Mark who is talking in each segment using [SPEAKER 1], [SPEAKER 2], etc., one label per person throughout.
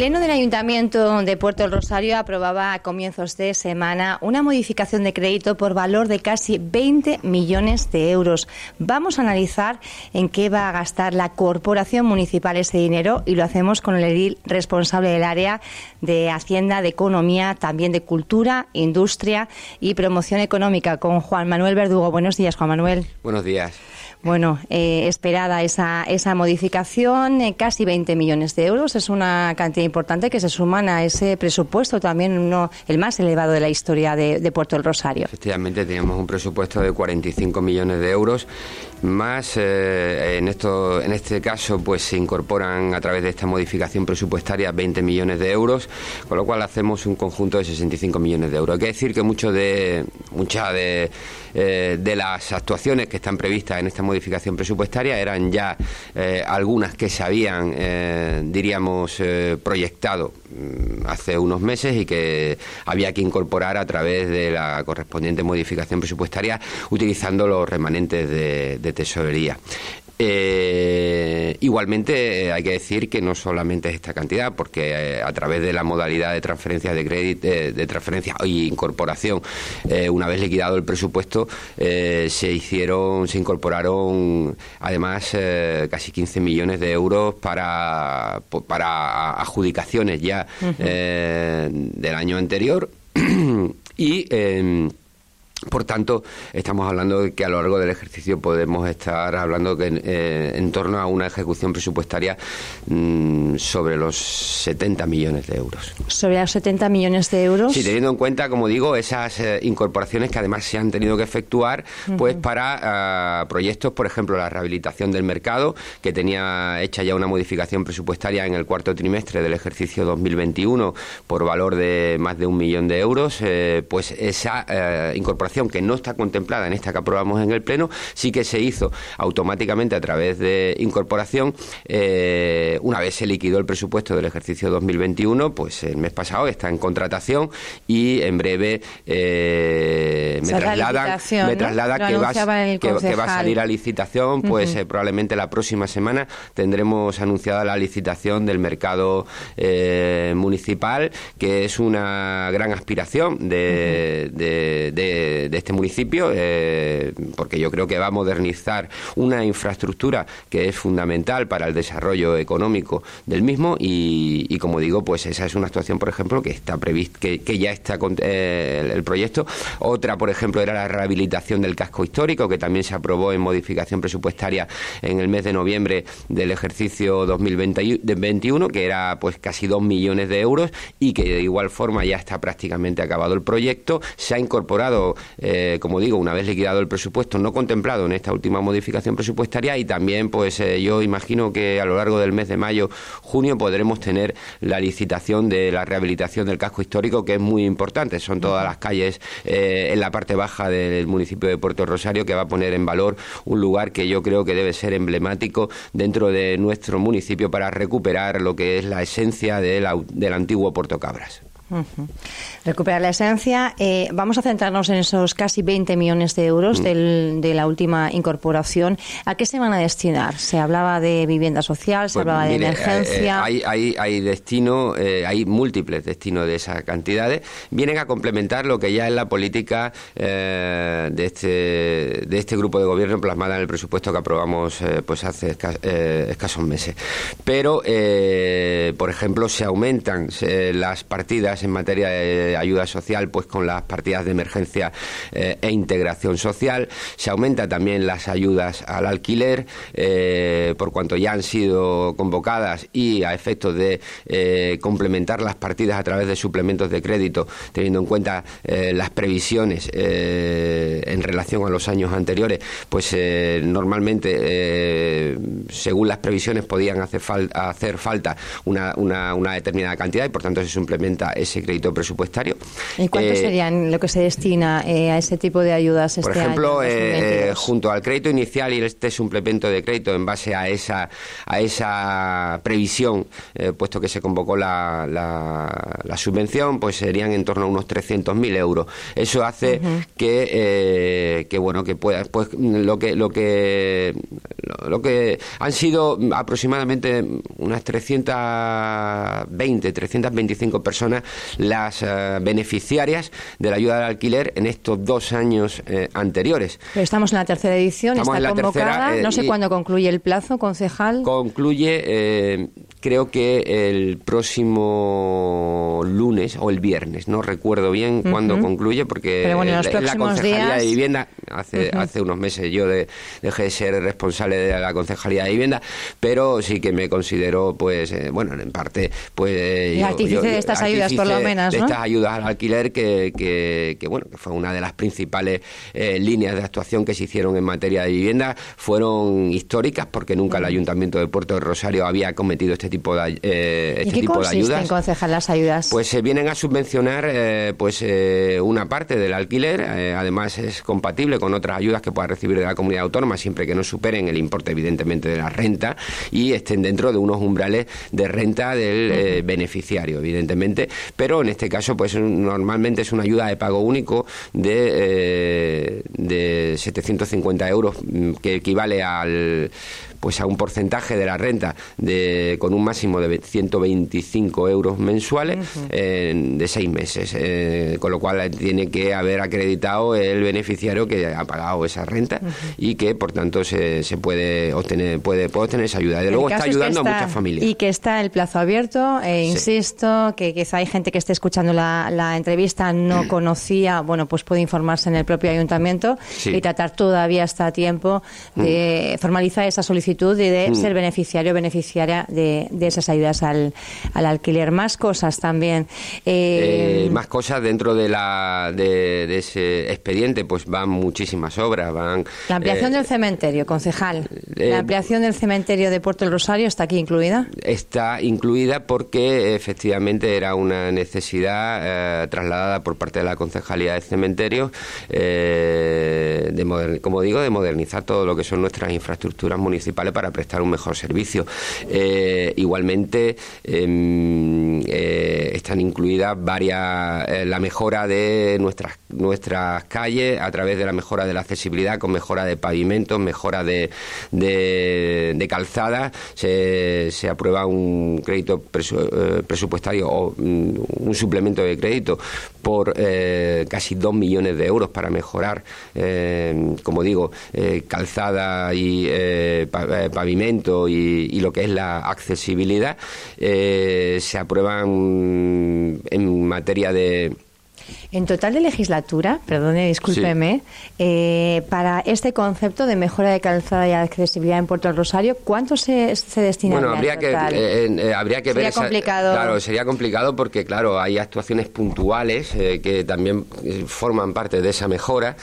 [SPEAKER 1] El Pleno del Ayuntamiento de Puerto del Rosario aprobaba a comienzos de semana una modificación de crédito por valor de casi 20 millones de euros. Vamos a analizar en qué va a gastar la Corporación Municipal ese dinero y lo hacemos con el edil responsable del área de Hacienda, de Economía, también de Cultura, Industria y Promoción Económica, con Juan Manuel Verdugo. Buenos días, Juan Manuel.
[SPEAKER 2] Buenos días.
[SPEAKER 1] Bueno, eh, esperada esa, esa modificación, eh, casi 20 millones de euros. Es una cantidad importante que se suman a ese presupuesto, también uno, el más elevado de la historia de, Puerto del Rosario.
[SPEAKER 2] Efectivamente, teníamos un presupuesto de 45 millones de euros. Más, eh, en, esto, en este caso, pues se incorporan a través de esta modificación presupuestaria 20 millones de euros, con lo cual hacemos un conjunto de 65 millones de euros. Hay que decir que mucho de, mucha de, de las actuaciones que están previstas en esta modificación presupuestaria eran ya eh, algunas que se habían, eh, diríamos, eh, proyectado mm, hace unos meses y que había que incorporar a través de la correspondiente modificación presupuestaria utilizando los remanentes de tesorería. Eh, igualmente eh, hay que decir que no solamente es esta cantidad, porque eh, a través de la modalidad de transferencia de crédito, de transferencia y incorporación, una vez liquidado el presupuesto, se hicieron, se incorporaron además casi 15 millones de euros para, para adjudicaciones ya del año anterior y por tanto, estamos hablando de que a lo largo del ejercicio podemos estar hablando que, eh, en torno a una ejecución presupuestaria mm, sobre los 70 millones de euros.
[SPEAKER 1] ¿Sobre los 70 millones de euros?
[SPEAKER 2] Sí, teniendo en cuenta, como digo, esas eh, incorporaciones que además se han tenido que efectuar pues para ah, proyectos, por ejemplo, la rehabilitación del mercado, que tenía hecha ya una modificación presupuestaria en el cuarto trimestre del ejercicio 2021 por valor de más de un millón de euros, eh, pues esa incorporación que no está contemplada en esta que aprobamos en el Pleno, sí que se hizo automáticamente a través de incorporación. Eh, una vez se liquidó el presupuesto del ejercicio 2021, pues el mes pasado está en contratación y en breve eh, me, traslada me traslada que, va, que, va, a salir a licitación, pues eh, probablemente la próxima semana tendremos anunciada la licitación del mercado municipal, que es una gran aspiración de de, este municipio, eh, porque yo creo que va a modernizar una infraestructura que es fundamental para el desarrollo económico del mismo y, como digo, pues esa es una actuación, por ejemplo, que está prevista, que, ya está con eh, el, proyecto. Otra, por ejemplo, era la rehabilitación del casco histórico, que también se aprobó en modificación presupuestaria en el mes de noviembre del ejercicio 2021, que era pues casi dos millones de euros y que de igual forma ya está prácticamente acabado el proyecto. Se ha incorporado eh, como digo, una vez liquidado el presupuesto, no contemplado en esta última modificación presupuestaria y también, pues eh, yo imagino que a lo largo del mes de mayo, junio, podremos tener la licitación de la rehabilitación del casco histórico, que es muy importante. Son todas las calles eh, en la parte baja del municipio de Puerto Rosario que va a poner en valor un lugar que yo creo que debe ser emblemático dentro de nuestro municipio para recuperar lo que es la esencia del antiguo Puerto Cabras.
[SPEAKER 1] Recuperar la esencia. Eh, vamos a centrarnos en esos casi 20 millones de euros mm. de la última incorporación. ¿A qué se van a destinar? Se hablaba de vivienda social, se pues hablaba de emergencia.
[SPEAKER 2] Eh, hay, hay, destino, eh, hay múltiples destinos de esas cantidades. Vienen a complementar lo que ya es la política de, este, de este grupo de gobierno plasmada en el presupuesto que aprobamos pues hace escasos meses. Pero, por ejemplo, se aumentan las partidas en materia de ayuda social, pues con las partidas de emergencia eh, e integración social. Se aumenta también las ayudas al alquiler, eh, por cuanto ya han sido convocadas y a efectos de eh, complementar las partidas a través de suplementos de crédito, teniendo en cuenta las previsiones en relación a los años anteriores, pues normalmente, según las previsiones, podían hacer, hacer falta una, una, una determinada cantidad y por tanto se suplementa ese ese crédito presupuestario.
[SPEAKER 1] ¿Y cuánto serían lo que se destina a ese tipo de ayudas este
[SPEAKER 2] Por ejemplo, junto al crédito inicial y este suplemento de crédito en base a esa, a esa previsión, puesto que se convocó la, la, subvención, pues serían en torno a unos 300.000 euros. Eso hace que, que, bueno, que pueda, pues lo que, lo que, lo que han sido aproximadamente unas 320, 325 personas las eh, beneficiarias de la ayuda al alquiler en estos dos años eh, anteriores.
[SPEAKER 1] Pero estamos en la tercera edición, está convocada. no sé cuándo concluye el plazo, concejal.
[SPEAKER 2] Concluye creo que el próximo lunes o el viernes, no recuerdo bien cuándo concluye, porque
[SPEAKER 1] la,
[SPEAKER 2] Concejalía de Vivienda, hace, hace unos meses yo dejé de ser responsable de la Concejalía de Vivienda, pero sí que me considero, pues, eh, bueno, en parte, pues...
[SPEAKER 1] Artífice de estas ayudas, por lo menos,
[SPEAKER 2] De estas ayudas al alquiler, que, que, bueno, que fue una de las principales eh, líneas de actuación que se hicieron en materia de vivienda, fueron históricas, porque nunca el Ayuntamiento de Puerto de Rosario había cometido este tipo de, eh, este
[SPEAKER 1] ¿Y qué
[SPEAKER 2] tipo de ayudas.
[SPEAKER 1] en concejal las ayudas?
[SPEAKER 2] Pues se vienen a subvencionar eh, pues eh, una parte del alquiler, eh, además es compatible con otras ayudas que pueda recibir de la comunidad autónoma siempre que no superen el importe evidentemente de la renta y estén dentro de unos umbrales de renta del beneficiario evidentemente, pero en este caso pues normalmente es una ayuda de pago único de, de 750 euros mm, que equivale al pues a un porcentaje de la renta de, con un máximo de 125 euros mensuales de seis meses, eh, con lo cual tiene que haber acreditado el beneficiario que ha pagado esa renta y que por tanto se, se puede obtener puede, puede obtener esa ayuda. De luego está ayudando a muchas familias.
[SPEAKER 1] Y que está el plazo abierto, e insisto, que quizá hay gente que esté escuchando la, la entrevista no conocía, bueno, pues puede informarse en el propio ayuntamiento y tratar todavía hasta a tiempo de mm. formalizar esa solicitud y de mm. ser beneficiario o beneficiaria de, esas ayudas al, alquiler. Más cosas también.
[SPEAKER 2] Eh, eh, más cosas dentro de, la, de, ese expediente, pues van muchísimas obras. van
[SPEAKER 1] La ampliación eh, del cementerio, concejal. ¿La ampliación del cementerio de Puerto del Rosario está aquí incluida?
[SPEAKER 2] Está incluida porque efectivamente era una necesidad trasladada por parte de la Concejalía de Cementerios, de como digo, de modernizar todo lo que son nuestras infraestructuras municipales para prestar un mejor servicio. Eh, igualmente em, eh, están incluidas varias eh, la mejora de nuestras nuestras calles a través de la mejora de la accesibilidad con mejora de pavimentos, mejora de, de, calzada. Se, se, aprueba un crédito presupuestario o mm, un suplemento de crédito por casi dos millones de euros para mejorar, como digo, calzada y eh, pavimento y, lo que es la accesibilidad eh, se aprueban en materia de
[SPEAKER 1] en total de legislatura, perdone, discúlpeme, eh, para este concepto de mejora de calzada y accesibilidad en Puerto Rosario, ¿cuánto se, se destina?
[SPEAKER 2] Bueno, habría que, habría que
[SPEAKER 1] sería complicado.
[SPEAKER 2] claro, sería complicado porque, claro, hay actuaciones puntuales que también forman parte de esa mejora.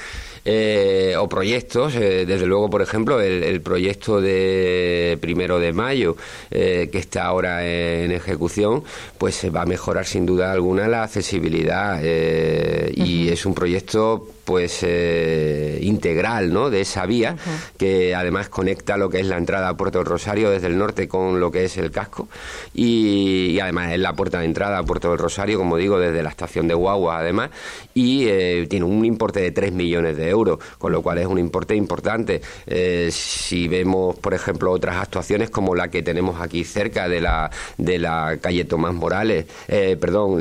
[SPEAKER 2] Eh, o proyectos. Eh, desde luego, por ejemplo, el, proyecto de primero de mayo, eh, que está ahora en ejecución, pues se va a mejorar sin duda alguna la accesibilidad y es un proyecto pues eh, integral ¿no? de esa vía que además conecta lo que es la entrada a Puerto del Rosario desde el norte con lo que es el casco y, además es la puerta de entrada a Puerto del Rosario como digo desde la estación de Guagua además y eh, tiene un importe de 3 millones de euros con lo cual es un importe importante eh, si vemos por ejemplo otras actuaciones como la que tenemos aquí cerca de la de la calle Tomás Morales perdón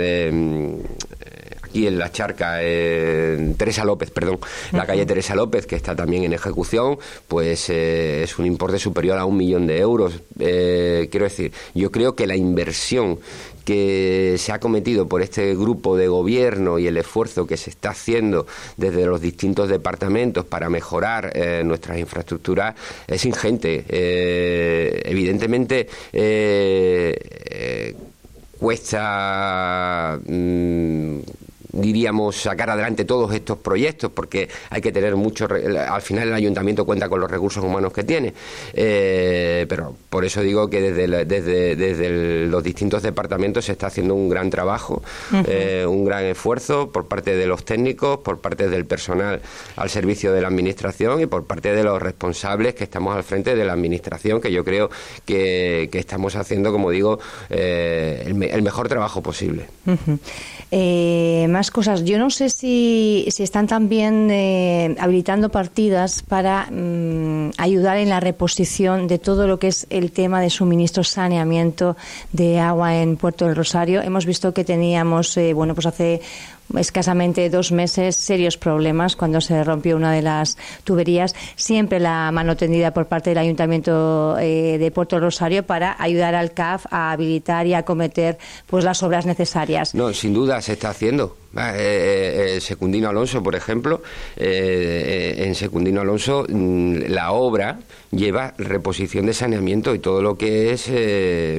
[SPEAKER 2] aquí en la charca, Teresa López, perdón, la calle Teresa López, que está también en ejecución, pues eh, es un importe superior a un millón de euros. Eh, quiero decir, yo creo que la inversión que se ha cometido por este grupo de gobierno y el esfuerzo que se está haciendo desde los distintos departamentos para mejorar eh, nuestras infraestructuras es ingente. evidentemente, cuesta. Mm, diríamos, sacar adelante todos estos proyectos, porque hay que tener mucho. Al final, el ayuntamiento cuenta con los recursos humanos que tiene. Eh, pero por eso digo que desde, desde, desde los distintos departamentos se está haciendo un gran trabajo, eh, un gran esfuerzo por parte de los técnicos, por parte del personal al servicio de la administración y por parte de los responsables que estamos al frente de la administración, que yo creo que, estamos haciendo, como digo, eh, el, mejor trabajo posible.
[SPEAKER 1] Eh, más cosas. Yo no sé si, si están también eh, habilitando partidas para mm, ayudar en la reposición de todo lo que es el tema de suministro, saneamiento de agua en Puerto del Rosario. Hemos visto que teníamos, eh, bueno, pues hace escasamente dos meses serios problemas cuando se rompió una de las tuberías. Siempre la mano tendida por parte del Ayuntamiento eh, de Puerto Rosario para ayudar al CAF a habilitar y a acometer pues las obras necesarias.
[SPEAKER 2] No, sin duda se está haciendo. Ah, eh, eh, Secundino Alonso, por ejemplo, en Secundino Alonso mm, la obra lleva reposición de saneamiento y todo lo que es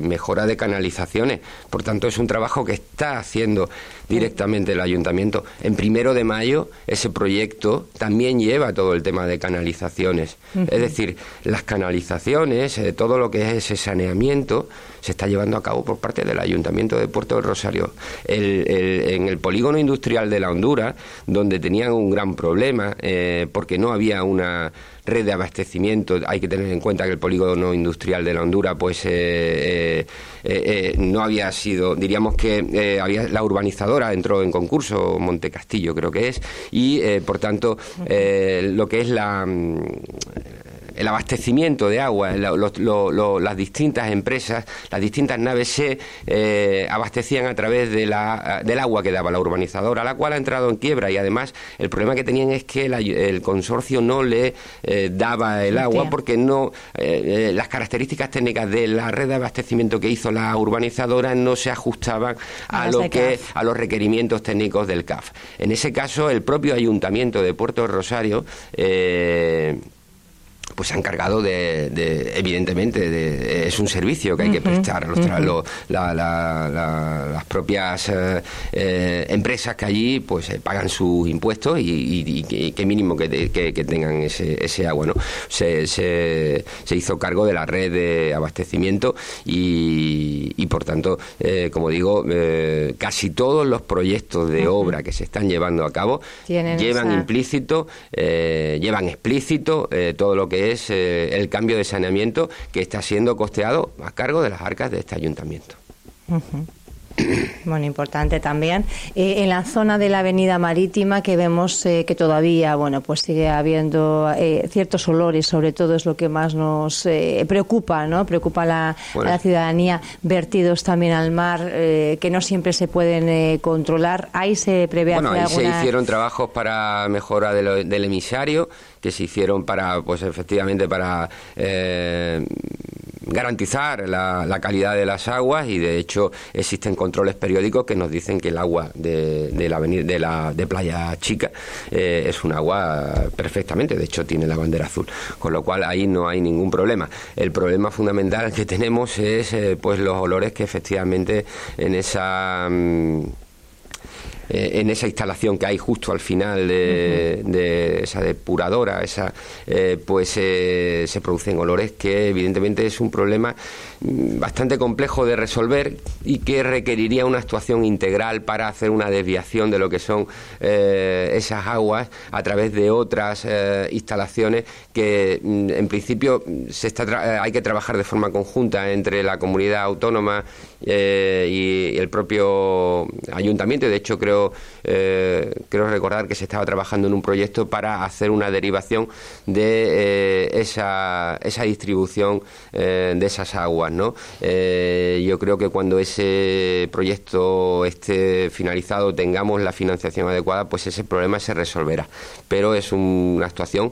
[SPEAKER 2] mejora de canalizaciones. Por tanto, es un trabajo que está haciendo directamente el ayuntamiento. En primero de mayo ese proyecto también lleva todo el tema de canalizaciones. Es decir, las canalizaciones, eh, todo lo que es ese saneamiento, se está llevando a cabo por parte del ayuntamiento de Puerto del Rosario. en el polígono industrial de la Honduras, donde tenían un gran problema eh, porque no había una red de abastecimiento. Hay que tener en cuenta que el polígono industrial de la Honduras, pues eh, eh, no había sido, diríamos que había la urbanizadora entró en concurso, Monte Castillo creo que es, y por tanto lo que es la el abastecimiento de agua, las distintas empresas, las distintas naves se eh, abastecían a través de la, del agua que daba la urbanizadora, la cual ha entrado en quiebra. Y además el problema que tenían es que el consorcio no le eh, daba el agua porque no eh, las características técnicas de la red de abastecimiento que hizo la urbanizadora no se ajustaban a, lo que a los requerimientos técnicos del CAF. En ese caso, el propio ayuntamiento de Puerto Rosario pues se ha encargado de, evidentemente, de, es un servicio que hay que prestar. las propias eh, eh, empresas que allí pues eh, pagan sus impuestos y, qué mínimo que, tengan ese, ese agua. ¿no? Se, se, hizo cargo de la red de abastecimiento y, por tanto, como digo, casi todos los proyectos de obra que se están llevando a cabo llevan implícito, llevan explícito todo lo que es eh, el cambio de saneamiento que está siendo costeado a cargo de las arcas de este ayuntamiento.
[SPEAKER 1] Bueno, importante también. Eh, en la zona de la avenida marítima que vemos eh, que todavía, bueno, pues sigue habiendo ciertos olores, sobre todo es lo que más nos preocupa, ¿no? Preocupa a la, la, ciudadanía. Vertidos también al mar que no siempre se pueden controlar. Ahí se prevé
[SPEAKER 2] bueno, ahí se hicieron trabajos para mejora del emisario que se hicieron para, pues efectivamente, para eh, garantizar la, calidad de las aguas y de hecho existen controles periódicos que nos dicen que el agua de, de la, de, la de Playa Chica eh, es un agua perfectamente, de hecho tiene la bandera azul, con lo cual ahí no hay ningún problema. El problema fundamental que tenemos es eh, pues los olores que efectivamente en esa mm, eh, en esa instalación que hay justo al final de, esa depuradora, esa, eh, pues eh, se producen olores que evidentemente es un problema mm, bastante complejo de resolver y que requeriría una actuación integral para hacer una desviación de lo que son esas aguas a través de otras instalaciones que mm, en principio se está hay que trabajar de forma conjunta entre la comunidad autónoma y el propio ayuntamiento. De hecho, creo eh, creo, recordar que se estaba trabajando en un proyecto para hacer una derivación de eh, esa, esa distribución eh, de esas aguas. ¿no? yo creo que cuando ese proyecto esté finalizado, tengamos la financiación adecuada, pues ese problema se resolverá. Pero es una actuación,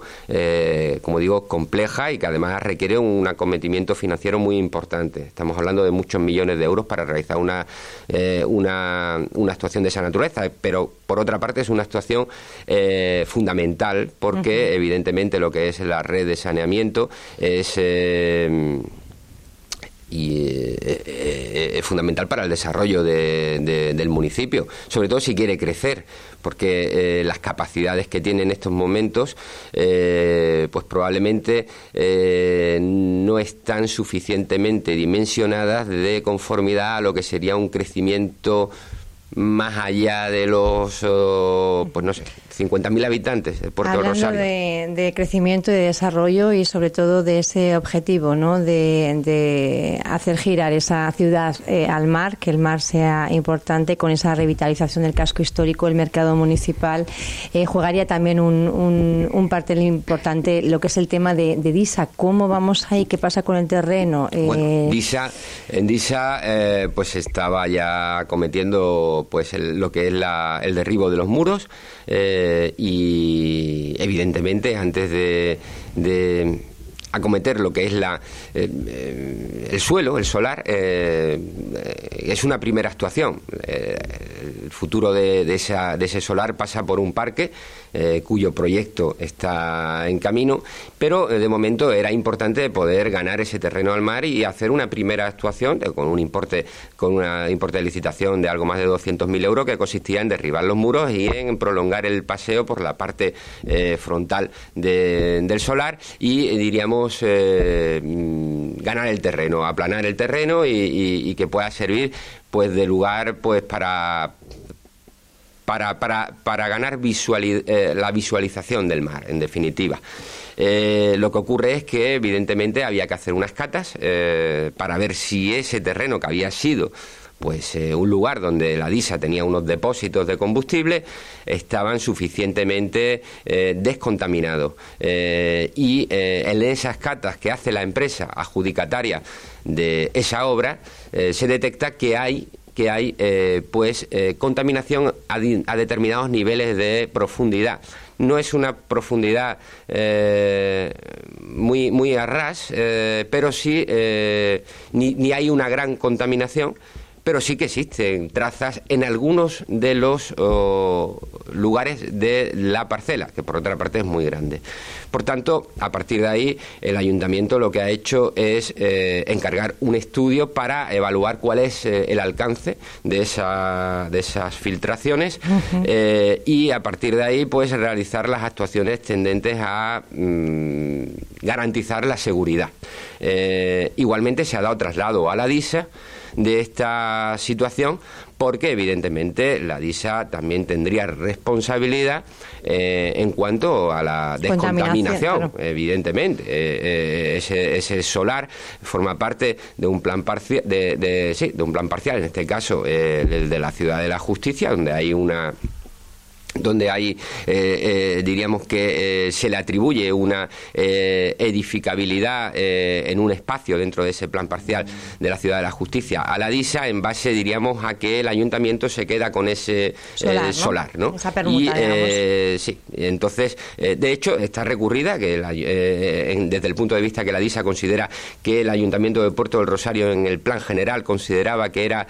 [SPEAKER 2] como digo, compleja y que además requiere un acometimiento financiero muy importante. Estamos hablando de muchos millones de euros para realizar una, una, una actuación de esa naturaleza. Pero por otra parte es una actuación eh, fundamental porque evidentemente lo que es la red de saneamiento es... Eh, y eh, eh, es fundamental para el desarrollo del municipio, sobre todo si quiere crecer, porque las capacidades que tiene en estos momentos, pues probablemente no están suficientemente dimensionadas de conformidad a lo que sería un crecimiento más allá de los, oh, pues no sé, 50.000 habitantes de Puerto
[SPEAKER 1] Hablando
[SPEAKER 2] Rosario.
[SPEAKER 1] De, de, crecimiento y de desarrollo y sobre todo de ese objetivo, ¿no? De, hacer girar esa ciudad eh, al mar, que el mar sea importante con esa revitalización del casco histórico, el mercado municipal. Eh, jugaría también un, un, un, papel importante lo que es el tema de, DISA. ¿Cómo vamos ahí? ¿Qué pasa con el terreno?
[SPEAKER 2] Eh... DISA, en DISA eh, pues estaba ya cometiendo pues lo que es el derribo de los muros. Eh, y evidentemente antes de, acometer lo que es la, eh, eh, el suelo, el solar, es una primera actuación. el futuro de, de, ese solar pasa por un parque cuyo proyecto está en camino, pero eh, de momento era importante poder ganar ese terreno al mar y hacer una primera actuación eh, con un importe, con una importe de licitación de algo más de 200.000 euros que consistía en derribar los muros y en prolongar el paseo por la parte frontal del solar y diríamos mm, ganar el terreno, aplanar el terreno y, que pueda servir pues de lugar pues para para, para, para ganar eh, la visualización del mar, en definitiva. Eh, lo que ocurre es que, evidentemente, había que hacer unas catas eh, para ver si ese terreno que había sido pues un lugar donde la DISA tenía unos depósitos de combustible estaban suficientemente descontaminados y en esas catas que hace la empresa adjudicataria de esa obra se detecta que hay que hay eh, pues eh, contaminación a, determinados niveles de profundidad. No es una profundidad eh, muy, muy a ras, pero sí ni, ni hay una gran contaminación pero sí que existen trazas en algunos de los lugares de la parcela, que por otra parte es muy grande. Por tanto, a partir de ahí, el ayuntamiento lo que ha hecho es eh, encargar un estudio para evaluar cuál es eh, el alcance de, esa, de esas filtraciones eh, y a partir de ahí, pues realizar las actuaciones tendentes a mm, garantizar la seguridad. igualmente se ha dado traslado a la DISA de esta situación porque evidentemente la DISA también tendría responsabilidad eh, en cuanto a la descontaminación, evidentemente. Eh, eh, ese, solar forma parte de un plan parcial, de, sí, de un plan parcial, en este caso el de la Ciudad de la Justicia, donde hay una donde hay, eh, eh, diríamos que eh, se le atribuye una edificabilidad en un espacio dentro de ese plan parcial de la Ciudad de la Justicia. A la DISA en base, diríamos, a que el ayuntamiento se queda con ese solar, ¿no?
[SPEAKER 1] Esa y,
[SPEAKER 2] sí, entonces, de hecho, está recurrida, que desde el punto de vista que la DISA considera que el ayuntamiento de Puerto del Rosario en el plan general consideraba que era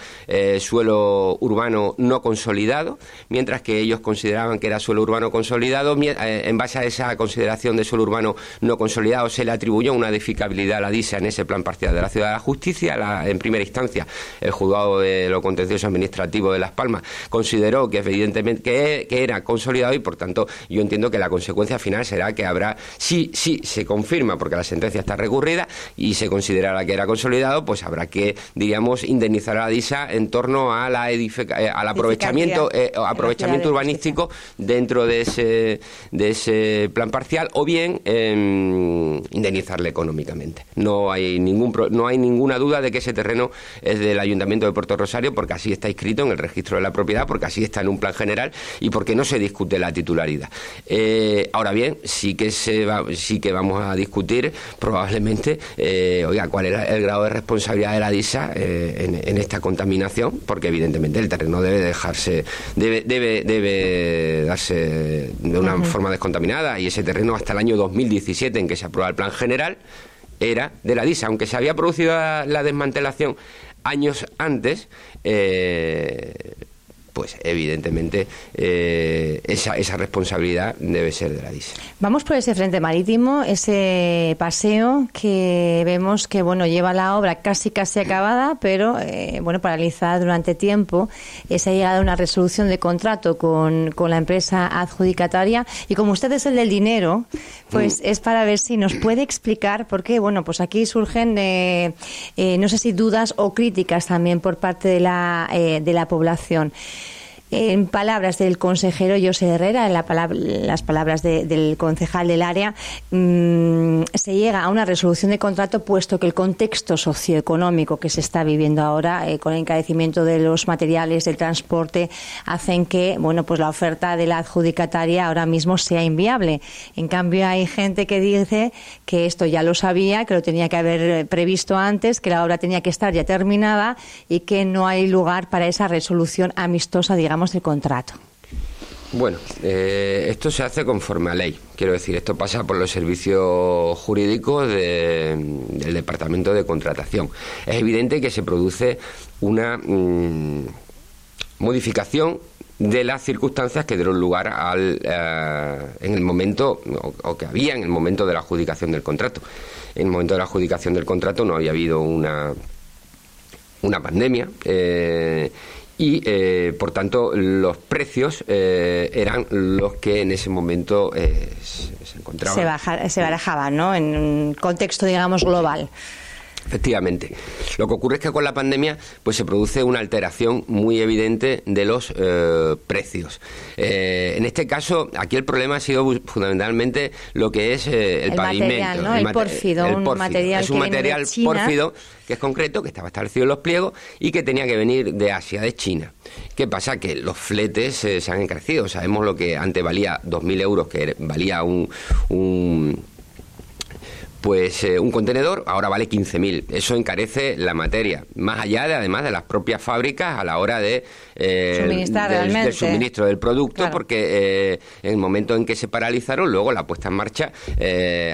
[SPEAKER 2] suelo urbano no consolidado, mientras que ellos consideran consideraban que era suelo urbano consolidado. Eh, en base a esa consideración de suelo urbano no consolidado, se le atribuyó una edificabilidad a la DISA en ese plan parcial de la Ciudad de la Justicia. en primera instancia, el juzgado de lo contencioso administrativo de Las Palmas consideró que evidentemente que, era consolidado y, por tanto, yo entiendo que la consecuencia final será que habrá, si, si se confirma, porque la sentencia está recurrida y se considerará que era consolidado, pues habrá que, diríamos, indemnizar a la DISA en torno a la eh, al aprovechamiento, eh, aprovechamiento urbanístico dentro de ese, de ese plan parcial o bien em, indemnizarle económicamente. No hay, ningún, no hay ninguna duda de que ese terreno es del Ayuntamiento de Puerto Rosario porque así está inscrito en el registro de la propiedad, porque así está en un plan general y porque no se discute la titularidad. Eh, ahora bien, sí que, sí que vamos a discutir probablemente, eh, oiga, cuál era el grado de responsabilidad de la DISA eh, en, esta contaminación, porque evidentemente el terreno debe dejarse, debe, debe darse de una forma descontaminada y ese terreno hasta el año 2017 en que se aprueba el plan general era de la DISA, aunque se había producido la, desmantelación años antes, eh, pues evidentemente eh, esa, esa responsabilidad debe ser de la DIS.
[SPEAKER 1] Vamos por ese frente marítimo, ese paseo que vemos que bueno lleva la obra casi casi acabada, pero eh, bueno paralizada durante tiempo. se ha llegado a una resolución de contrato con, con la empresa adjudicataria y como usted es el del dinero, pues mm. es para ver si nos puede explicar por qué. Bueno, pues aquí surgen eh, no sé si dudas o críticas también por parte de la de la población. En palabras del consejero José Herrera, en las palabras del concejal del área, mm, se llega a una resolución de contrato puesto que el contexto socioeconómico que se está viviendo ahora, eh, con el encarecimiento de los materiales, del transporte, hacen que bueno, pues la oferta de la adjudicataria ahora mismo sea inviable. En cambio, hay gente que dice que esto ya lo sabía, que lo tenía que haber eh, previsto antes, que la obra tenía que estar ya terminada y que no hay lugar para esa resolución amistosa, digamos del contrato?
[SPEAKER 2] Bueno, eh, esto se hace conforme a ley. Quiero decir, esto pasa por los servicios jurídicos del Departamento de Contratación. Es evidente que se produce una mm, modificación de las circunstancias que dieron lugar al, eh, en el momento, o, que había en el momento de la adjudicación del contrato. En el momento de la adjudicación del contrato no había habido una, una pandemia. Eh, y eh, por tanto los precios eh, eran los que en ese momento eh, se, encontraban.
[SPEAKER 1] Se, se barajaban, ¿no? En un contexto, digamos, global.
[SPEAKER 2] Efectivamente. Lo que ocurre es que con la pandemia pues se produce una alteración muy evidente de los eh, precios. Eh, en este caso, aquí el problema ha sido fundamentalmente lo que es eh, el, pavimento.
[SPEAKER 1] el, pórfido, un material
[SPEAKER 2] Es un material pórfido que es concreto, que estaba establecido en los pliegos y que tenía que venir de Asia, de China. ¿Qué pasa? Que los fletes se han encarecido. Sabemos lo que antes valía 2.000 euros, que valía un pues eh, un contenedor ahora vale 15.000. Eso encarece la materia, más allá de además de las propias fábricas a la hora de
[SPEAKER 1] eh, del,
[SPEAKER 2] suministro del producto, porque eh, en el momento en que se paralizaron, luego la puesta en marcha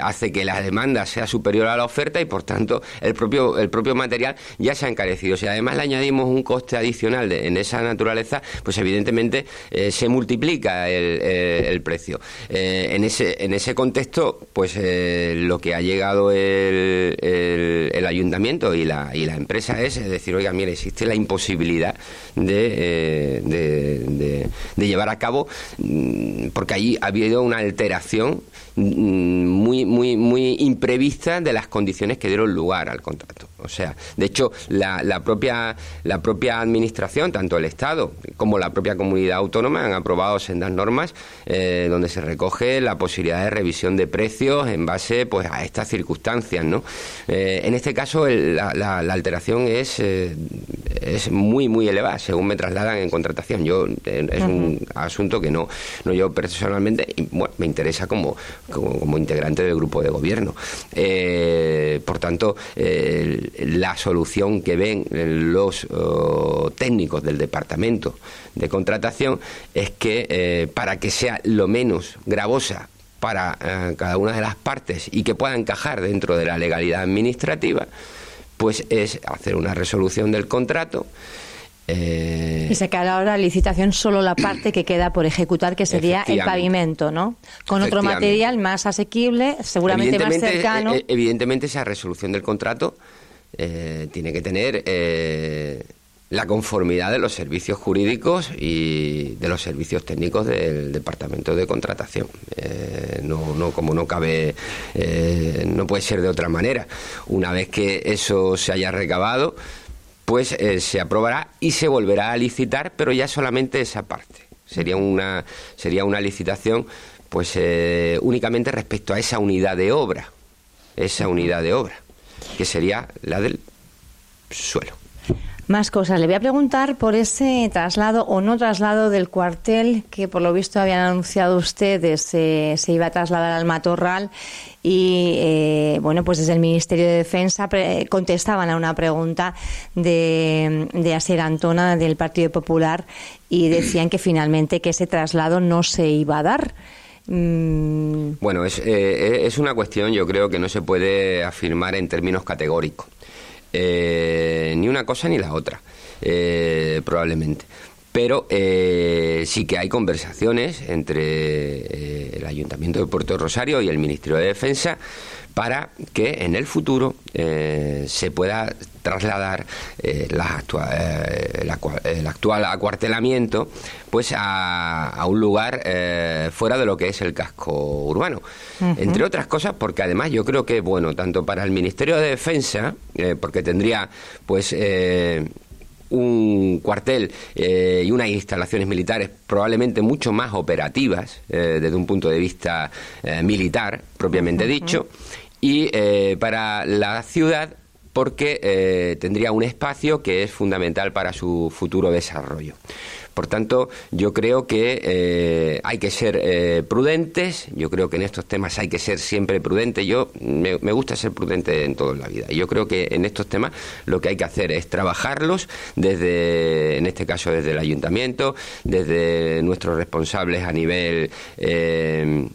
[SPEAKER 2] hace que la demanda sea superior a la oferta y por tanto el propio el propio material ya se ha encarecido. Si además le añadimos un coste adicional en esa naturaleza, pues evidentemente se multiplica el, precio. en ese en ese contexto, pues lo que ha llegado el, ayuntamiento y la, y la empresa es, decir, oiga, mire, existe la imposibilidad de, eh, de, llevar a cabo, mm, porque ahí ha habido una alteración mm, muy, muy, muy imprevista de las condiciones que dieron lugar al contrato. O sea, de hecho, la, la, propia, la propia administración, tanto el Estado como la propia comunidad autónoma, han aprobado sendas normas eh, donde se recoge la posibilidad de revisión de precios en base pues, a estas circunstancias. ¿no? Eh, en este caso, la, la, alteración es, eh, es muy, muy elevada, según me trasladan en contratación. Yo Es un asunto que no, no yo personalmente bueno, me interesa como, como, integrante del grupo de gobierno. por tanto, la solución que ven los oh, técnicos del departamento de contratación es que eh, para que sea lo menos gravosa para eh, cada una de las partes y que pueda encajar dentro de la legalidad administrativa, pues es hacer una resolución del contrato.
[SPEAKER 1] Eh, y sacar ahora la licitación solo la parte que queda por ejecutar, que sería el pavimento, ¿no? Con otro material más asequible, seguramente más cercano.
[SPEAKER 2] evidentemente, esa resolución del contrato eh, tiene que tener eh, la conformidad de los servicios jurídicos y de los servicios técnicos del departamento de contratación. Eh, no, no, como no cabe, no puede ser de otra manera. Una vez que eso se haya recabado, pues se aprobará y se volverá a licitar, pero ya solamente esa parte. Sería una, sería una licitación, pues únicamente respecto a esa unidad de obra, esa unidad de obra que sería la del suelo.
[SPEAKER 1] Más cosas. Le voy a preguntar por ese traslado o no traslado del cuartel que por lo visto habían anunciado ustedes se iba a trasladar al Matorral y eh, bueno pues desde el Ministerio de Defensa contestaban a una pregunta de, de Aser Antona del Partido Popular y decían que finalmente que ese traslado no se iba a dar.
[SPEAKER 2] Mm. Bueno, es, eh, es una cuestión, yo creo que no se puede afirmar en términos categóricos. Eh, ni una cosa ni la otra, eh, probablemente. pero eh, sí que hay conversaciones entre eh, el Ayuntamiento de Puerto Rosario y el Ministerio de Defensa para que en el futuro eh, se pueda trasladar la el actual acuartelamiento pues a, un lugar fuera de lo que es el casco urbano. Entre otras cosas porque además yo creo que bueno tanto para el Ministerio de Defensa porque tendría pues un cuartel eh, y unas instalaciones militares probablemente mucho más operativas eh, desde un punto de vista eh, militar, propiamente dicho, y para la ciudad porque tendría un espacio que es fundamental para su futuro desarrollo. Por tanto, yo creo que eh, hay que ser eh, prudentes, yo creo que en estos temas hay que ser siempre prudentes. Yo me, gusta ser prudente en toda la vida. Yo creo que en estos temas lo que hay que hacer es trabajarlos desde, en este caso, desde el ayuntamiento, desde nuestros responsables a nivel eh,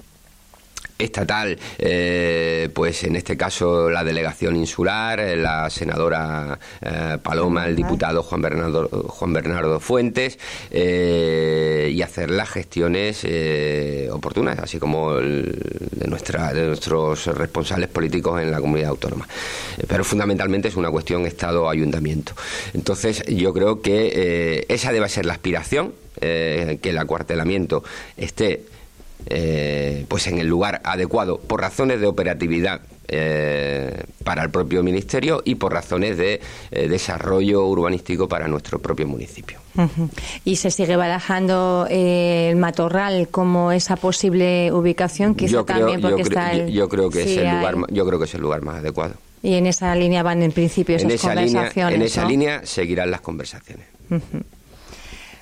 [SPEAKER 2] estatal, eh, pues en este caso la delegación insular, eh, la senadora eh, Paloma, el diputado Juan Bernardo, Juan Bernardo Fuentes, y hacer las gestiones oportunas, así como de, nuestra, de nuestros responsables políticos en la comunidad autónoma. Pero fundamentalmente es una cuestión Estado-Ayuntamiento. Entonces yo creo que esa debe ser la aspiración, que el acuartelamiento esté eh, pues en el lugar adecuado por razones de operatividad eh, para el propio ministerio y por razones de eh, desarrollo urbanístico para nuestro propio municipio.
[SPEAKER 1] Y se sigue barajando el matorral como esa posible ubicación, que
[SPEAKER 2] yo también porque está yo, creo que es el lugar, yo creo que es el lugar más adecuado.
[SPEAKER 1] Y en esa línea van en principio esas
[SPEAKER 2] en esa
[SPEAKER 1] conversaciones.
[SPEAKER 2] Línea, en esa línea seguirán las conversaciones.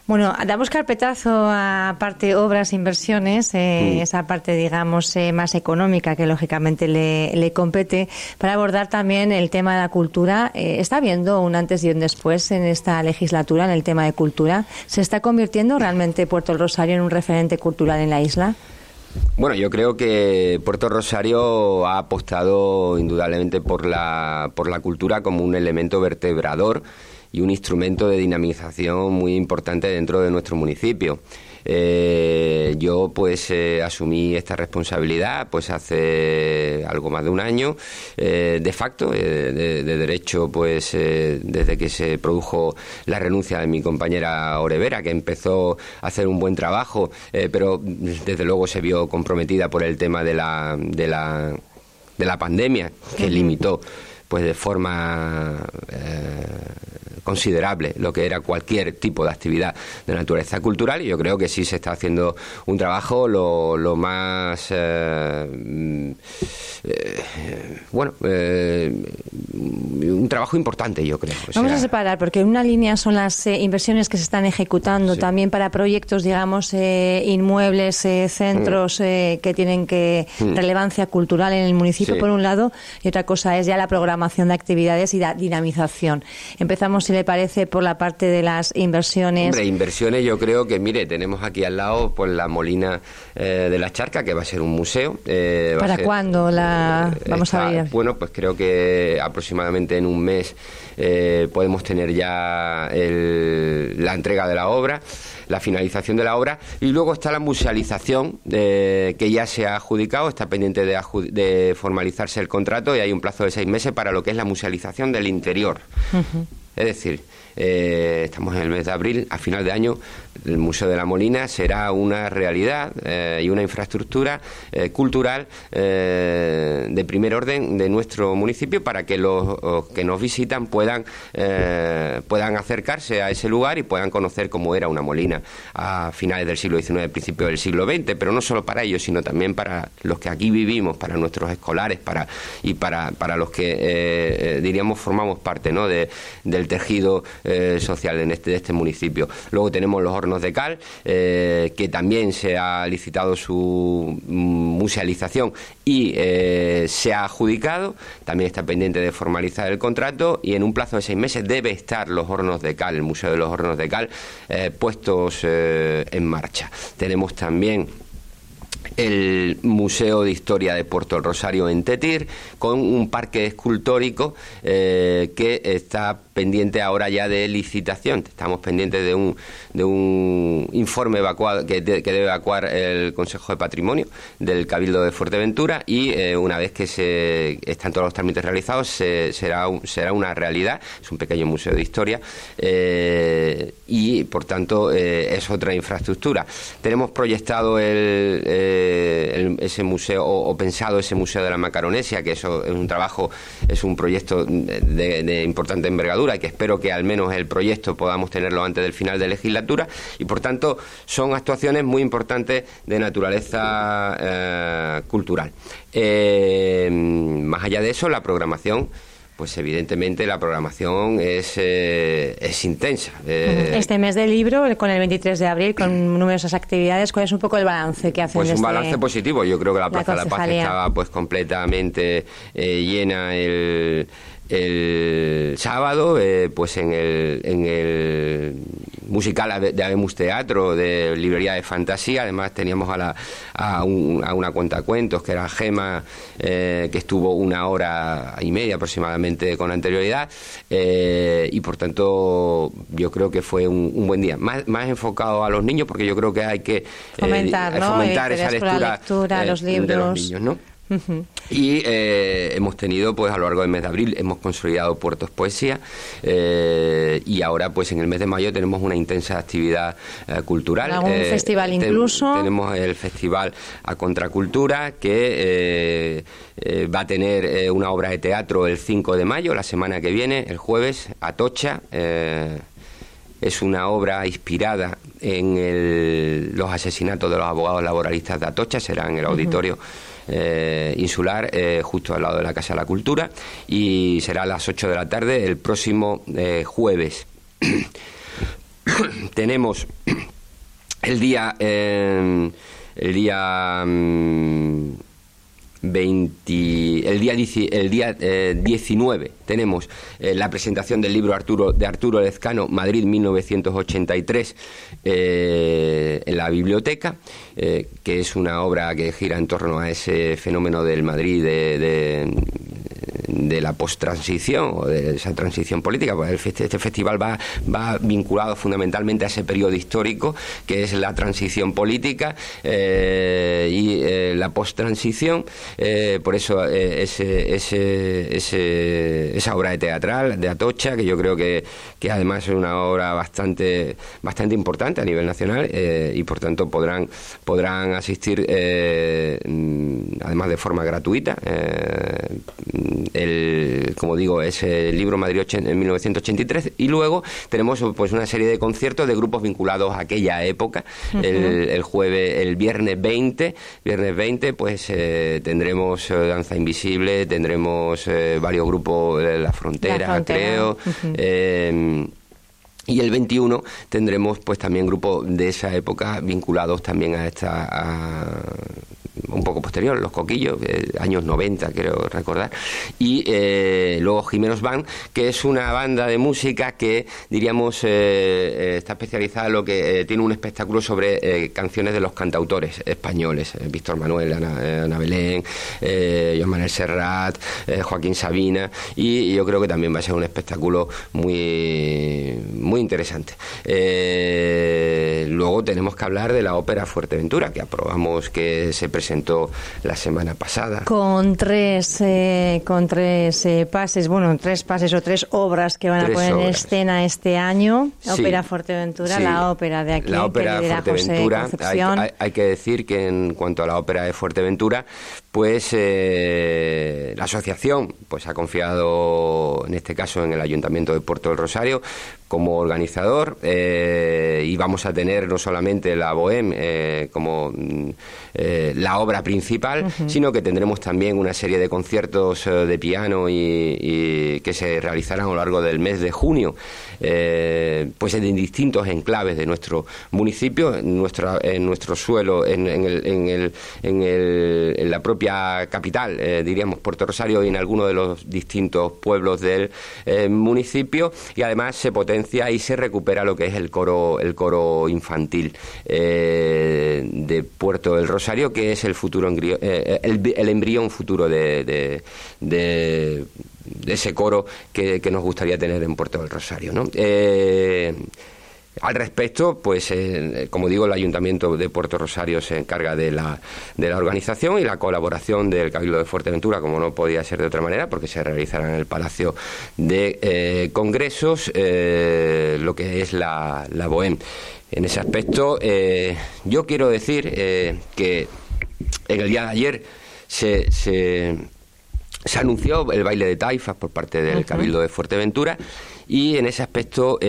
[SPEAKER 1] Bueno, damos carpetazo a parte obras, inversiones, eh, mm. esa parte, digamos, eh, más económica que lógicamente le, compete, para abordar también el tema de la cultura. Eh, ¿Está habiendo un antes y un después en esta legislatura en el tema de cultura? ¿Se está convirtiendo realmente Puerto Rosario en un referente cultural en la isla?
[SPEAKER 2] Bueno, yo creo que Puerto Rosario ha apostado indudablemente por la, por la cultura como un elemento vertebrador y un instrumento de dinamización muy importante dentro de nuestro municipio. Eh, yo pues eh, asumí esta responsabilidad pues hace algo más de un año eh, de facto de, derecho pues desde que se produjo la renuncia de mi compañera Orevera que empezó a hacer un buen trabajo pero desde luego se vio comprometida por el tema de la de la de la pandemia que limitó pues de forma considerable lo que era cualquier tipo de actividad de naturaleza cultural y yo creo que sí se está haciendo un trabajo lo, lo más eh, mm, eh, bueno eh, un trabajo importante yo creo
[SPEAKER 1] vamos a separar porque una línea son las inversiones que se están ejecutando también para proyectos digamos inmuebles centros mm. que tienen que mm. relevancia cultural en el municipio por un lado y otra cosa es ya la programación de actividades y la dinamización empezamos le parece, por la parte de las inversiones?
[SPEAKER 2] Hombre, inversiones yo creo que, mire, tenemos aquí al lado pues la Molina eh, de la Charca, que va a ser un museo.
[SPEAKER 1] Eh, ¿Para cuándo la eh, vamos a ver?
[SPEAKER 2] Bueno, pues creo que aproximadamente en un mes podemos tener ya la entrega de la obra la finalización de la obra y luego está la musealización que ya se ha adjudicado, está pendiente de, de, formalizarse el contrato y hay un plazo de seis meses para lo que es la musealización del interior. Es decir, eh, estamos en el mes de abril, a final de año el Museo de la Molina será una realidad eh, y una infraestructura eh, cultural de primer orden de nuestro municipio para que los que nos visitan puedan, puedan acercarse a ese lugar y puedan conocer cómo era una molina a finales del siglo XIX, principios del siglo XX, pero no solo para ellos, sino también para los que aquí vivimos, para nuestros escolares para, y para, para los que, diríamos, formamos parte ¿no? de, del tejido eh, social en este, de este municipio. Luego tenemos los hornos de cal, eh, que también se ha licitado su mm, musealización y eh, se ha adjudicado. También está pendiente de formalizar el contrato y en un plazo de seis meses debe estar los hornos de cal, el Museo de los Hornos de Cal, puestos en marcha. Tenemos también el Museo de Historia de Puerto Rosario en Tetir, con un parque escultórico que está pendiente ahora ya de licitación. Estamos pendientes de un, de un informe evacuado que, debe evacuar el Consejo de Patrimonio del Cabildo de Fuerteventura y eh, una vez que se están todos los trámites realizados será, será una realidad. Es un pequeño museo de historia eh, y, por tanto, eh, es otra infraestructura. Tenemos proyectado el, ese museo o, pensado ese museo de la Macaronesia, que eso es un trabajo, es un proyecto de importante envergadura y que espero que al menos el proyecto podamos tenerlo antes del final de legislatura y por tanto son actuaciones muy importantes de naturaleza eh, cultural. Eh, más allá de eso, la programación pues evidentemente la programación es, eh, es intensa.
[SPEAKER 1] este mes del libro, con el 23 de abril, con numerosas actividades, ¿cuál es un poco el balance que hacen?
[SPEAKER 2] Pues un balance positivo. Yo creo que la Plaza de la Paz estaba pues completamente llena el el sábado, eh, pues en el, en el musical de Abemus Teatro, de Librería de Fantasía, además teníamos a, la, a, una cuenta cuentos que era Gema, eh, que estuvo una hora y media aproximadamente con anterioridad, eh, y por tanto yo creo que fue un, buen día. Más, más enfocado a los niños, porque yo creo que hay que
[SPEAKER 1] fomentar, fomentar esa lectura, los libros. de los niños, ¿no?
[SPEAKER 2] Y eh, hemos tenido, pues a lo largo del mes de abril, hemos consolidado Puertos Poesía eh, y ahora, pues en el mes de mayo tenemos una intensa actividad eh, cultural.
[SPEAKER 1] ¿Algún festival incluso?
[SPEAKER 2] Tenemos el festival A Contracultura que va a tener una obra de teatro el 5 de mayo, la semana que viene, el jueves, Atocha es una obra inspirada en los asesinatos de los abogados laboralistas de Atocha, será en el auditorio eh, insular, eh, justo al lado de la Casa de la Cultura, y será a las 8 de la tarde el próximo eh, jueves. Tenemos el día, el día mm, 20, el día, el día 19 eh, tenemos eh, la presentación del libro Arturo, de Arturo Lezcano, Madrid 1983, eh, en la biblioteca, que es una obra que gira en torno a ese fenómeno del Madrid de la post-transición o de esa transición política. Pues este festival va, vinculado fundamentalmente a ese periodo histórico que es la transición política eh, y eh, la post-transición. Eh, por eso ese, ese, esa obra de teatral de Atocha, que yo creo que, que además es una obra bastante, bastante importante a nivel nacional y por tanto podrán, podrán asistir mm, además de forma gratuita el, como digo, es el libro Madrid en 1983 y luego tenemos pues una serie de conciertos de grupos vinculados a aquella época. el, jueves, el viernes 20, viernes 20 pues eh, tendremos eh, Danza Invisible, tendremos eh, varios grupos de la frontera, creo. y el 21 tendremos pues también grupos de esa época vinculados también a esta un poco posterior, Los Coquillos, años 90 quiero recordar, y eh, luego Jimenos Band, que es una banda de música que diríamos eh, eh, está especializada en lo que tiene un espectáculo sobre canciones de los cantautores españoles, Víctor Manuel, Ana, Belén, Joan Manuel Serrat, Joaquín Sabina, y yo creo que también va a ser un espectáculo muy, muy interesante. luego tenemos que hablar de la ópera Fuerteventura, que aprobamos que se presente presentó la semana pasada.
[SPEAKER 1] Con tres, eh, con tres eh, pases, bueno, tres pases o tres obras que van a poner en escena este año. Ópera Fuerteventura, la ópera de aquí.
[SPEAKER 2] La ópera de Fuerteventura. Hay, hay, que decir que en cuanto a la ópera de Fuerteventura, pues eh, la asociación pues ha confiado, en este caso, en el Ayuntamiento de Puerto del Rosario como organizador y vamos a tener no solamente la Bohem como mm, la obra principal, sino que tendremos también una serie de conciertos eh, de piano y, que se realizarán a lo largo del mes de junio, eh, pues en distintos enclaves de nuestro municipio, en, nuestra, en nuestro suelo, en, el, en, el, en, el, en la propia capital, eh, diríamos Puerto Rosario, y en algunos de los distintos pueblos del eh, municipio, y además se potencia y se recupera lo que es el coro, el coro infantil de Puerto del Rosario, que es el futuro el, embrión futuro de, de, ese coro que, nos gustaría tener en Puerto del Rosario. ¿no? Al respecto, pues eh, como digo, el Ayuntamiento de Puerto Rosario se encarga de la, de la organización y la colaboración del Cabildo de Fuerteventura, como no podía ser de otra manera, porque se realizará en el Palacio de eh, Congresos, eh, lo que es la, la BOEM. En ese aspecto, yo quiero decir que en el día de ayer se, se, anunció el baile de taifas por parte del Cabildo de Fuerteventura y en ese aspecto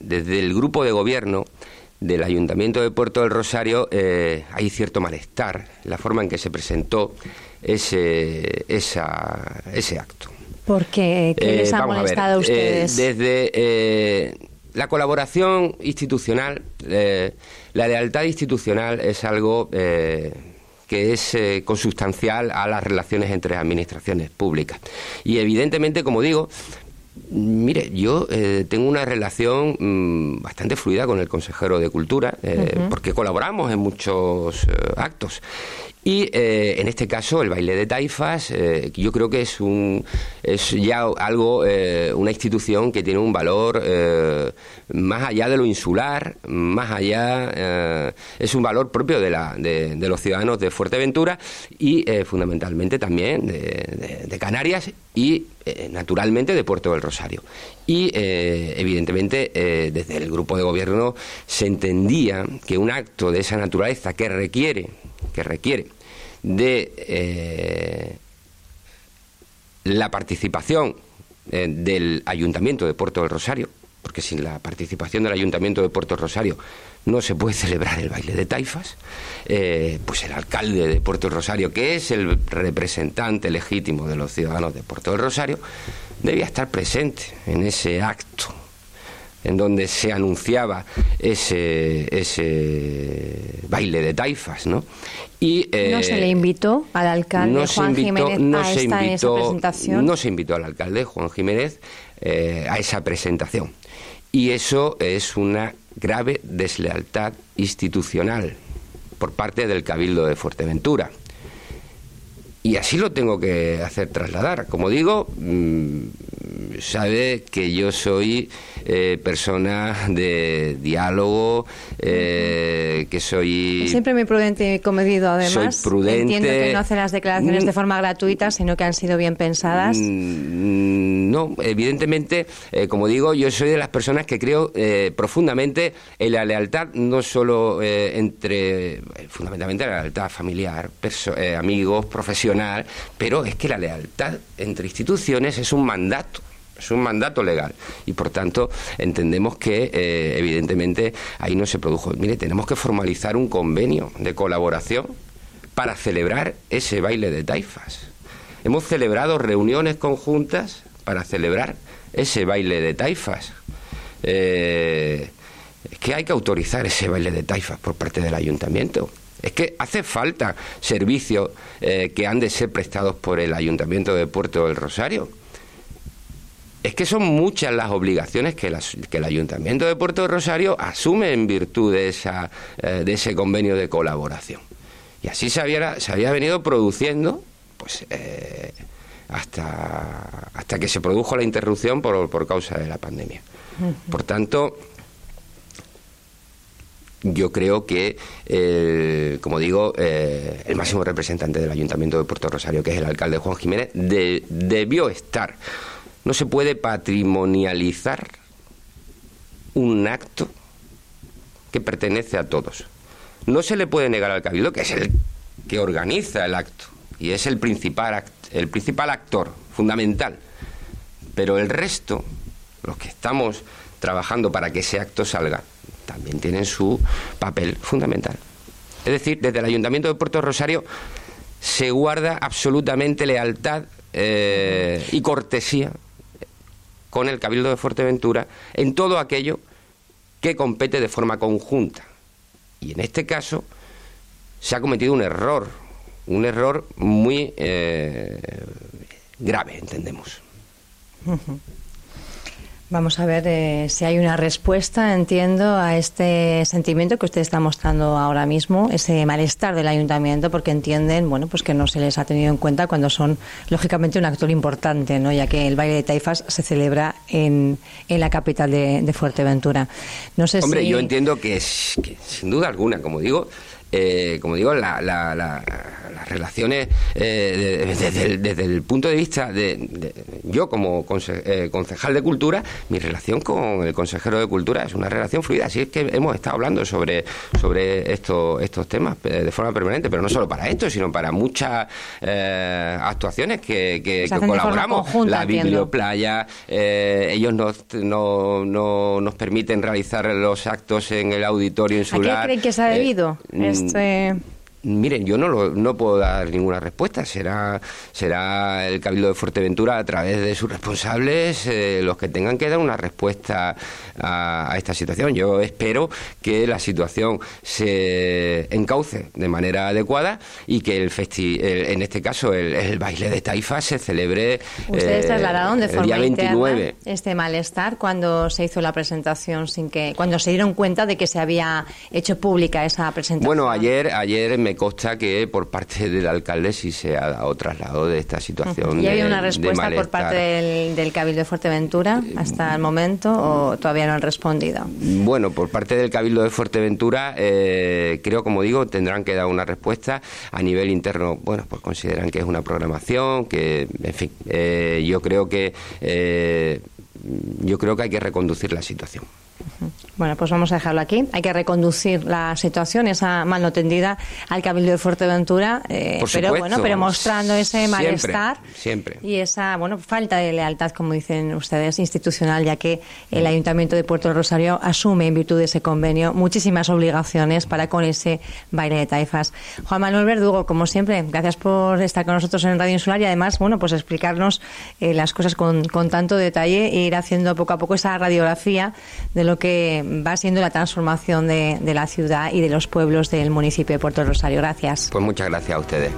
[SPEAKER 2] desde el grupo de gobierno del Ayuntamiento de Puerto del Rosario eh, hay cierto malestar en la forma en que se presentó ese, esa, ese acto.
[SPEAKER 1] ¿Por qué? ¿Qué les ha eh, molestado a, eh, ustedes?
[SPEAKER 2] desde la colaboración institucional, la lealtad institucional es algo que es consustancial a las relaciones entre administraciones públicas. Y evidentemente, como digo, Mire, yo eh, tengo una relación mm, bastante fluida con el consejero de Cultura, eh, porque colaboramos en muchos eh, actos. Y en este caso, el baile de taifas, yo creo que es, un, es ya algo, una institución que tiene un valor más allá de lo insular, más allá, es un valor propio de, la, de, los ciudadanos de Fuerteventura y fundamentalmente también de Canarias y eh, naturalmente de Puerto del Rosario. Y eh, evidentemente eh, desde el grupo de gobierno se entendía que un acto de esa naturaleza que requiere, que requiere de la participación del Ayuntamiento de Puerto del Rosario, porque sin la participación del Ayuntamiento de Puerto Rosario no se puede celebrar el baile de taifas, eh, pues el alcalde de Puerto Rosario, que es el representante legítimo de los ciudadanos de Puerto del Rosario, debía estar presente en ese acto en donde se anunciaba ese, ese baile de taifas, ¿no?
[SPEAKER 1] Y, eh, ¿No se le invitó al alcalde Juan Jiménez a esa presentación?
[SPEAKER 2] No se invitó al alcalde Juan Jiménez eh, a esa presentación. Y eso es una grave deslealtad institucional por parte del Cabildo de Fuerteventura. Y así lo tengo que hacer trasladar. Como digo, mm, sabe que yo soy eh, persona de diálogo, eh, que soy...
[SPEAKER 1] Siempre muy prudente y comedido, además.
[SPEAKER 2] Soy prudente.
[SPEAKER 1] Entiendo que no hace las declaraciones de mm. forma gratuita, sino que han sido bien pensadas.
[SPEAKER 2] Mm, no, evidentemente, eh, como digo, yo soy de las personas que creo profundamente en la lealtad, no solo entre, fundamentalmente la lealtad familiar, amigos, pero es que la lealtad entre instituciones es un mandato es un mandato legal y por tanto entendemos que eh, evidentemente ahí no se produjo. Mire, tenemos que formalizar un convenio de colaboración para celebrar ese baile de taifas. Hemos celebrado reuniones conjuntas para celebrar ese baile de taifas. Eh, es que hay que autorizar ese baile de taifas por parte del ayuntamiento. Es que hace falta servicios eh, que han de ser prestados por el ayuntamiento de Puerto del Rosario es que son muchas las obligaciones que, el Ayuntamiento de Puerto de Rosario asume en virtud de, esa, eh, de ese convenio de colaboración. Y así se había, se había venido produciendo pues, eh, hasta, hasta que se produjo la interrupción por, por causa de la pandemia. Por tanto, yo creo que, eh, como digo, el máximo representante del Ayuntamiento de Puerto Rosario, que es el alcalde Juan Jiménez, debió estar no se puede patrimonializar un acto que pertenece a todos. No se le puede negar al cabildo, que es el que organiza el acto y es el principal, el principal actor fundamental. Pero el resto, los que estamos trabajando para que ese acto salga, también tienen su papel fundamental. Es decir, desde el Ayuntamiento de Puerto Rosario se guarda absolutamente lealtad eh, y cortesía con el Cabildo de Fuerteventura en todo aquello que compete de forma conjunta. Y en este caso se ha cometido un error un error muy eh, grave, entendemos.
[SPEAKER 1] Vamos a ver eh, si hay una respuesta, entiendo, a este sentimiento que usted está mostrando ahora mismo, ese malestar del ayuntamiento, porque entienden, bueno, pues que no se les ha tenido en cuenta cuando son, lógicamente, un actor importante, ¿no? Ya que el baile de taifas se celebra en, en la capital de, Fuerteventura.
[SPEAKER 2] No sé Hombre, yo entiendo que, sin duda alguna, como digo, eh, como digo, la, las relaciones eh, desde, el, punto de vista de, yo como eh, concejal de cultura, mi relación con el consejero de cultura es una relación fluida. Así es que hemos estado hablando sobre, sobre estos estos temas de forma permanente, pero no solo para esto, sino para muchas actuaciones que, colaboramos. la Biblioplaya, ellos nos, no, no, nos permiten realizar los actos en el auditorio insular.
[SPEAKER 1] ¿A qué creen que se ha debido? Este...
[SPEAKER 2] Miren, yo no, lo, no puedo dar ninguna respuesta. Será, será el Cabildo de Fuerteventura a través de sus responsables eh, los que tengan que dar una respuesta a, esta situación. Yo espero que la situación se encauce de manera adecuada y que el, festi en este caso el, baile de Taifa se celebre
[SPEAKER 1] Ustedes eh, trasladaron de forma 29. este malestar cuando se hizo la presentación sin que cuando se dieron cuenta de que se había hecho pública esa presentación.
[SPEAKER 2] Bueno, ayer ayer me consta que por parte del alcalde sí se ha dado traslado de esta situación.
[SPEAKER 1] ¿Y había una respuesta por parte del, Cabildo de Fuerteventura hasta el momento o todavía no han respondido?
[SPEAKER 2] Bueno, por parte del Cabildo de Fuerteventura, eh, creo, como digo, tendrán que dar una respuesta. A nivel interno, bueno, pues consideran que es una programación, que, en fin, eh, yo creo que eh, yo creo que hay que reconducir la situación.
[SPEAKER 1] Bueno, pues vamos a dejarlo aquí. Hay que reconducir la situación, esa mano tendida al Cabildo de Fuerteventura, eh, pero bueno, pero mostrando ese malestar
[SPEAKER 2] siempre,
[SPEAKER 1] y esa bueno falta de lealtad, como dicen ustedes, institucional, ya que el Ayuntamiento de Puerto Rosario asume en virtud de ese convenio muchísimas obligaciones para con ese baile de taifas. Juan Manuel Verdugo, como siempre, gracias por estar con nosotros en Radio Insular y además, bueno, pues explicarnos eh, las cosas con, con tanto detalle e ir haciendo poco a poco esa radiografía de lo que va siendo la transformación de, la ciudad y de los pueblos del municipio de Puerto Rosario. Gracias.
[SPEAKER 2] Pues muchas gracias a ustedes.